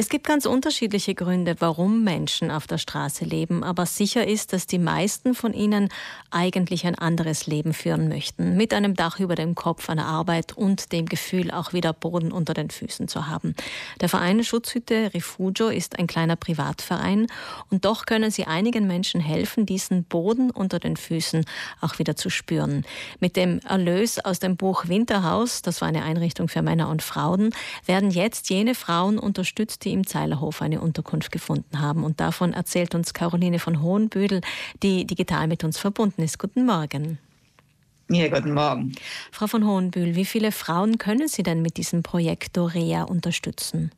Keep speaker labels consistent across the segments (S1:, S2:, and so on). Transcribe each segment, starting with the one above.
S1: Es gibt ganz unterschiedliche Gründe, warum Menschen auf der Straße leben, aber sicher ist, dass die meisten von ihnen eigentlich ein anderes Leben führen möchten, mit einem Dach über dem Kopf, einer Arbeit und dem Gefühl, auch wieder Boden unter den Füßen zu haben. Der Verein Schutzhütte Refugio ist ein kleiner Privatverein und doch können sie einigen Menschen helfen, diesen Boden unter den Füßen auch wieder zu spüren. Mit dem Erlös aus dem Buch Winterhaus, das war eine Einrichtung für Männer und Frauen, werden jetzt jene Frauen unterstützt, die im Zeilerhof eine Unterkunft gefunden haben. Und davon erzählt uns Caroline von Hohenbüdel, die digital mit uns verbunden ist. Guten Morgen.
S2: Ja, guten Morgen.
S1: Frau von Hohenbühl, wie viele Frauen können Sie denn mit diesem Projekt Dorea unterstützen?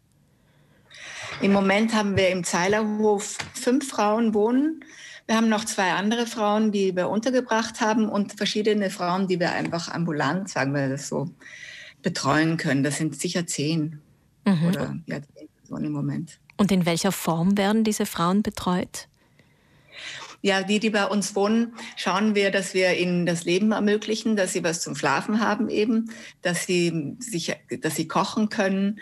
S2: Im Moment haben wir im Zeilerhof fünf Frauen wohnen. Wir haben noch zwei andere Frauen, die wir untergebracht haben und verschiedene Frauen, die wir einfach ambulant, sagen wir das so, betreuen können. Das sind sicher zehn mhm. oder ja, zehn Personen im Moment.
S1: Und in welcher Form werden diese Frauen betreut?
S2: Ja, die, die bei uns wohnen, schauen wir, dass wir ihnen das Leben ermöglichen, dass sie was zum Schlafen haben eben, dass sie sich, dass sie kochen können,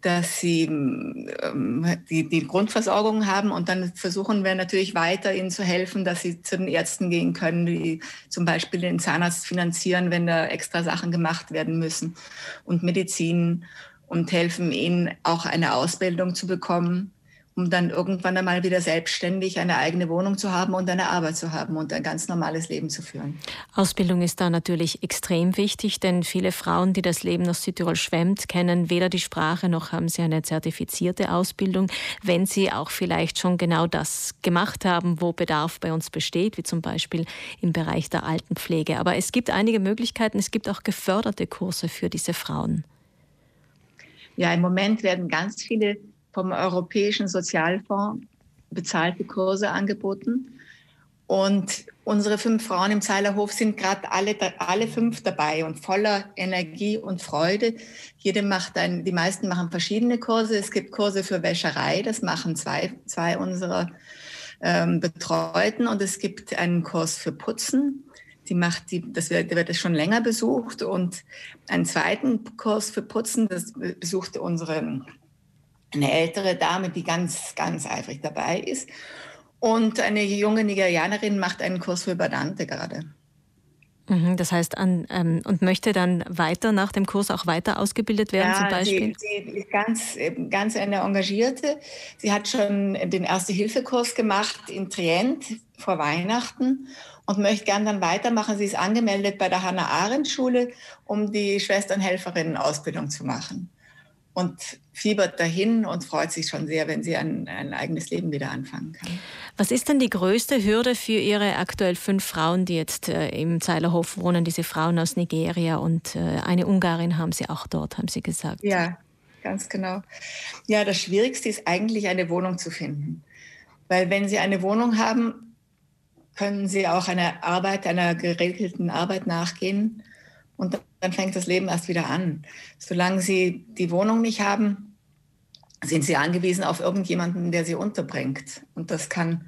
S2: dass sie ähm, die, die Grundversorgung haben und dann versuchen wir natürlich weiter ihnen zu helfen, dass sie zu den Ärzten gehen können, die zum Beispiel den Zahnarzt finanzieren, wenn da extra Sachen gemacht werden müssen und Medizin und helfen ihnen auch eine Ausbildung zu bekommen, um dann irgendwann einmal wieder selbstständig eine eigene Wohnung zu haben und eine Arbeit zu haben und ein ganz normales Leben zu führen.
S1: Ausbildung ist da natürlich extrem wichtig, denn viele Frauen, die das Leben nach Südtirol schwemmt, kennen weder die Sprache noch haben sie eine zertifizierte Ausbildung. Wenn sie auch vielleicht schon genau das gemacht haben, wo Bedarf bei uns besteht, wie zum Beispiel im Bereich der Altenpflege. Aber es gibt einige Möglichkeiten, es gibt auch geförderte Kurse für diese Frauen.
S2: Ja, im Moment werden ganz viele vom Europäischen Sozialfonds bezahlte Kurse angeboten. Und unsere fünf Frauen im Zeilerhof sind gerade alle, alle fünf dabei und voller Energie und Freude. Jede macht ein, die meisten machen verschiedene Kurse. Es gibt Kurse für Wäscherei, das machen zwei, zwei unserer ähm, Betreuten. Und es gibt einen Kurs für Putzen. Die macht die, das wird, wird das schon länger besucht. Und einen zweiten Kurs für Putzen, das besuchte unsere, eine ältere Dame, die ganz, ganz eifrig dabei ist. Und eine junge Nigerianerin macht einen Kurs für Badante gerade.
S1: Mhm, das heißt, an, ähm, und möchte dann weiter nach dem Kurs auch weiter ausgebildet werden,
S2: ja,
S1: zum Beispiel?
S2: Sie, sie ist ganz, ganz eine Engagierte. Sie hat schon den Erste-Hilfe-Kurs gemacht in Trient vor Weihnachten und möchte gern dann weitermachen. Sie ist angemeldet bei der Hannah-Arendt-Schule, um die Schwesternhelferinnen-Ausbildung zu machen. Und fiebert dahin und freut sich schon sehr, wenn sie ein, ein eigenes Leben wieder anfangen kann.
S1: Was ist denn die größte Hürde für Ihre aktuell fünf Frauen, die jetzt äh, im Zeilerhof wohnen, diese Frauen aus Nigeria und äh, eine Ungarin haben Sie auch dort, haben Sie gesagt?
S2: Ja, ganz genau. Ja, das Schwierigste ist eigentlich eine Wohnung zu finden. Weil wenn Sie eine Wohnung haben, können sie auch einer Arbeit, einer geregelten Arbeit nachgehen und dann fängt das Leben erst wieder an. Solange sie die Wohnung nicht haben, sind sie angewiesen auf irgendjemanden, der sie unterbringt. Und das kann,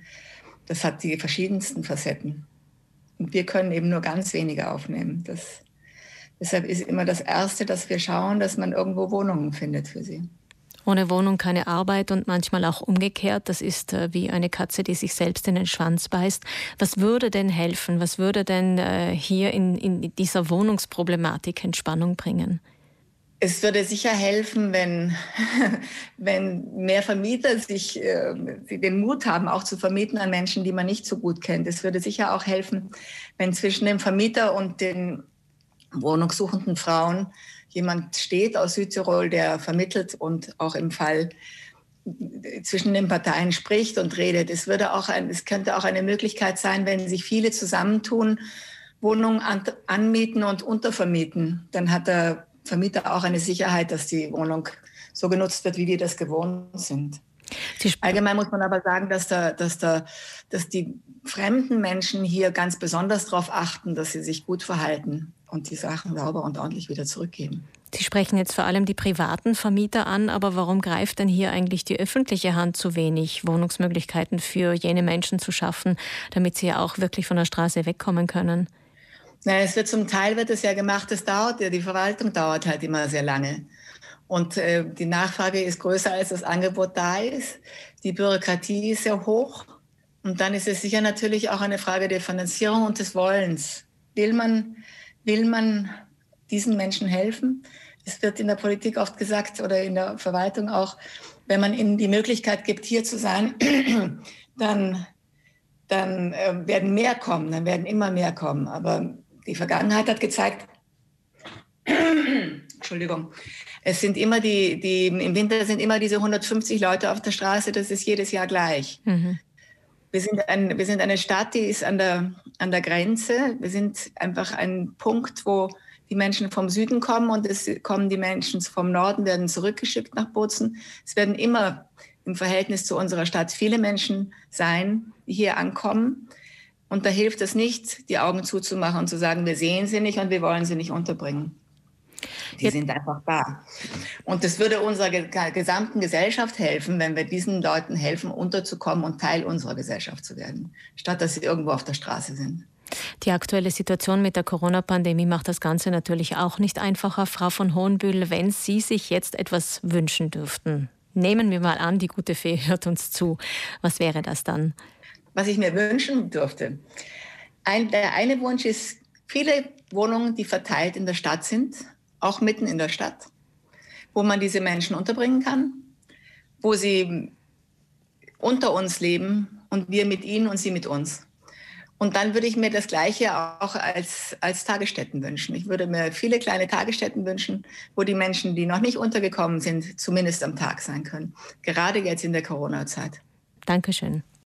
S2: das hat die verschiedensten Facetten. Und wir können eben nur ganz wenige aufnehmen. Das, deshalb ist immer das Erste, dass wir schauen, dass man irgendwo Wohnungen findet für sie.
S1: Ohne Wohnung keine Arbeit und manchmal auch umgekehrt. Das ist äh, wie eine Katze, die sich selbst in den Schwanz beißt. Was würde denn helfen? Was würde denn äh, hier in, in dieser Wohnungsproblematik Entspannung bringen?
S2: Es würde sicher helfen, wenn, wenn mehr Vermieter sich äh, den Mut haben, auch zu vermieten an Menschen, die man nicht so gut kennt. Es würde sicher auch helfen, wenn zwischen dem Vermieter und den wohnungssuchenden Frauen jemand steht aus Südtirol, der vermittelt und auch im Fall zwischen den Parteien spricht und redet. Es, würde auch ein, es könnte auch eine Möglichkeit sein, wenn sich viele zusammentun, Wohnungen an, anmieten und untervermieten. Dann hat der Vermieter auch eine Sicherheit, dass die Wohnung so genutzt wird, wie wir das gewohnt sind. Allgemein muss man aber sagen, dass, da, dass, da, dass die fremden Menschen hier ganz besonders darauf achten, dass sie sich gut verhalten und die Sachen sauber und ordentlich wieder zurückgeben.
S1: Sie sprechen jetzt vor allem die privaten Vermieter an, aber warum greift denn hier eigentlich die öffentliche Hand zu wenig, Wohnungsmöglichkeiten für jene Menschen zu schaffen, damit sie auch wirklich von der Straße wegkommen können?
S2: Na, es wird zum Teil wird es ja gemacht, es dauert ja, die Verwaltung dauert halt immer sehr lange. Und äh, die Nachfrage ist größer, als das Angebot da ist. Die Bürokratie ist sehr hoch. Und dann ist es sicher natürlich auch eine Frage der Finanzierung und des Wollens. Will man, will man diesen Menschen helfen? Es wird in der Politik oft gesagt oder in der Verwaltung auch, wenn man ihnen die Möglichkeit gibt, hier zu sein, dann, dann äh, werden mehr kommen, dann werden immer mehr kommen. Aber die Vergangenheit hat gezeigt, Entschuldigung, es sind immer die, die, im Winter sind immer diese 150 Leute auf der Straße, das ist jedes Jahr gleich. Mhm. Wir sind, ein, wir sind eine Stadt, die ist an der, an der Grenze. Wir sind einfach ein Punkt, wo die Menschen vom Süden kommen und es kommen die Menschen vom Norden, werden zurückgeschickt nach Bozen. Es werden immer im Verhältnis zu unserer Stadt viele Menschen sein, die hier ankommen. Und da hilft es nicht, die Augen zuzumachen und zu sagen, wir sehen sie nicht und wir wollen sie nicht unterbringen. Die Jetzt. sind einfach da. Und das würde unserer gesamten Gesellschaft helfen, wenn wir diesen Leuten helfen, unterzukommen und Teil unserer Gesellschaft zu werden, statt dass sie irgendwo auf der Straße sind.
S1: Die aktuelle Situation mit der Corona-Pandemie macht das Ganze natürlich auch nicht einfacher. Frau von Hohenbühl, wenn Sie sich jetzt etwas wünschen dürften, nehmen wir mal an, die gute Fee hört uns zu. Was wäre das dann?
S2: Was ich mir wünschen dürfte. Ein, der eine Wunsch ist, viele Wohnungen, die verteilt in der Stadt sind, auch mitten in der Stadt, wo man diese Menschen unterbringen kann, wo sie unter uns leben und wir mit ihnen und sie mit uns. Und dann würde ich mir das Gleiche auch als, als Tagesstätten wünschen. Ich würde mir viele kleine Tagesstätten wünschen, wo die Menschen, die noch nicht untergekommen sind, zumindest am Tag sein können. Gerade jetzt in der Corona-Zeit.
S1: Dankeschön.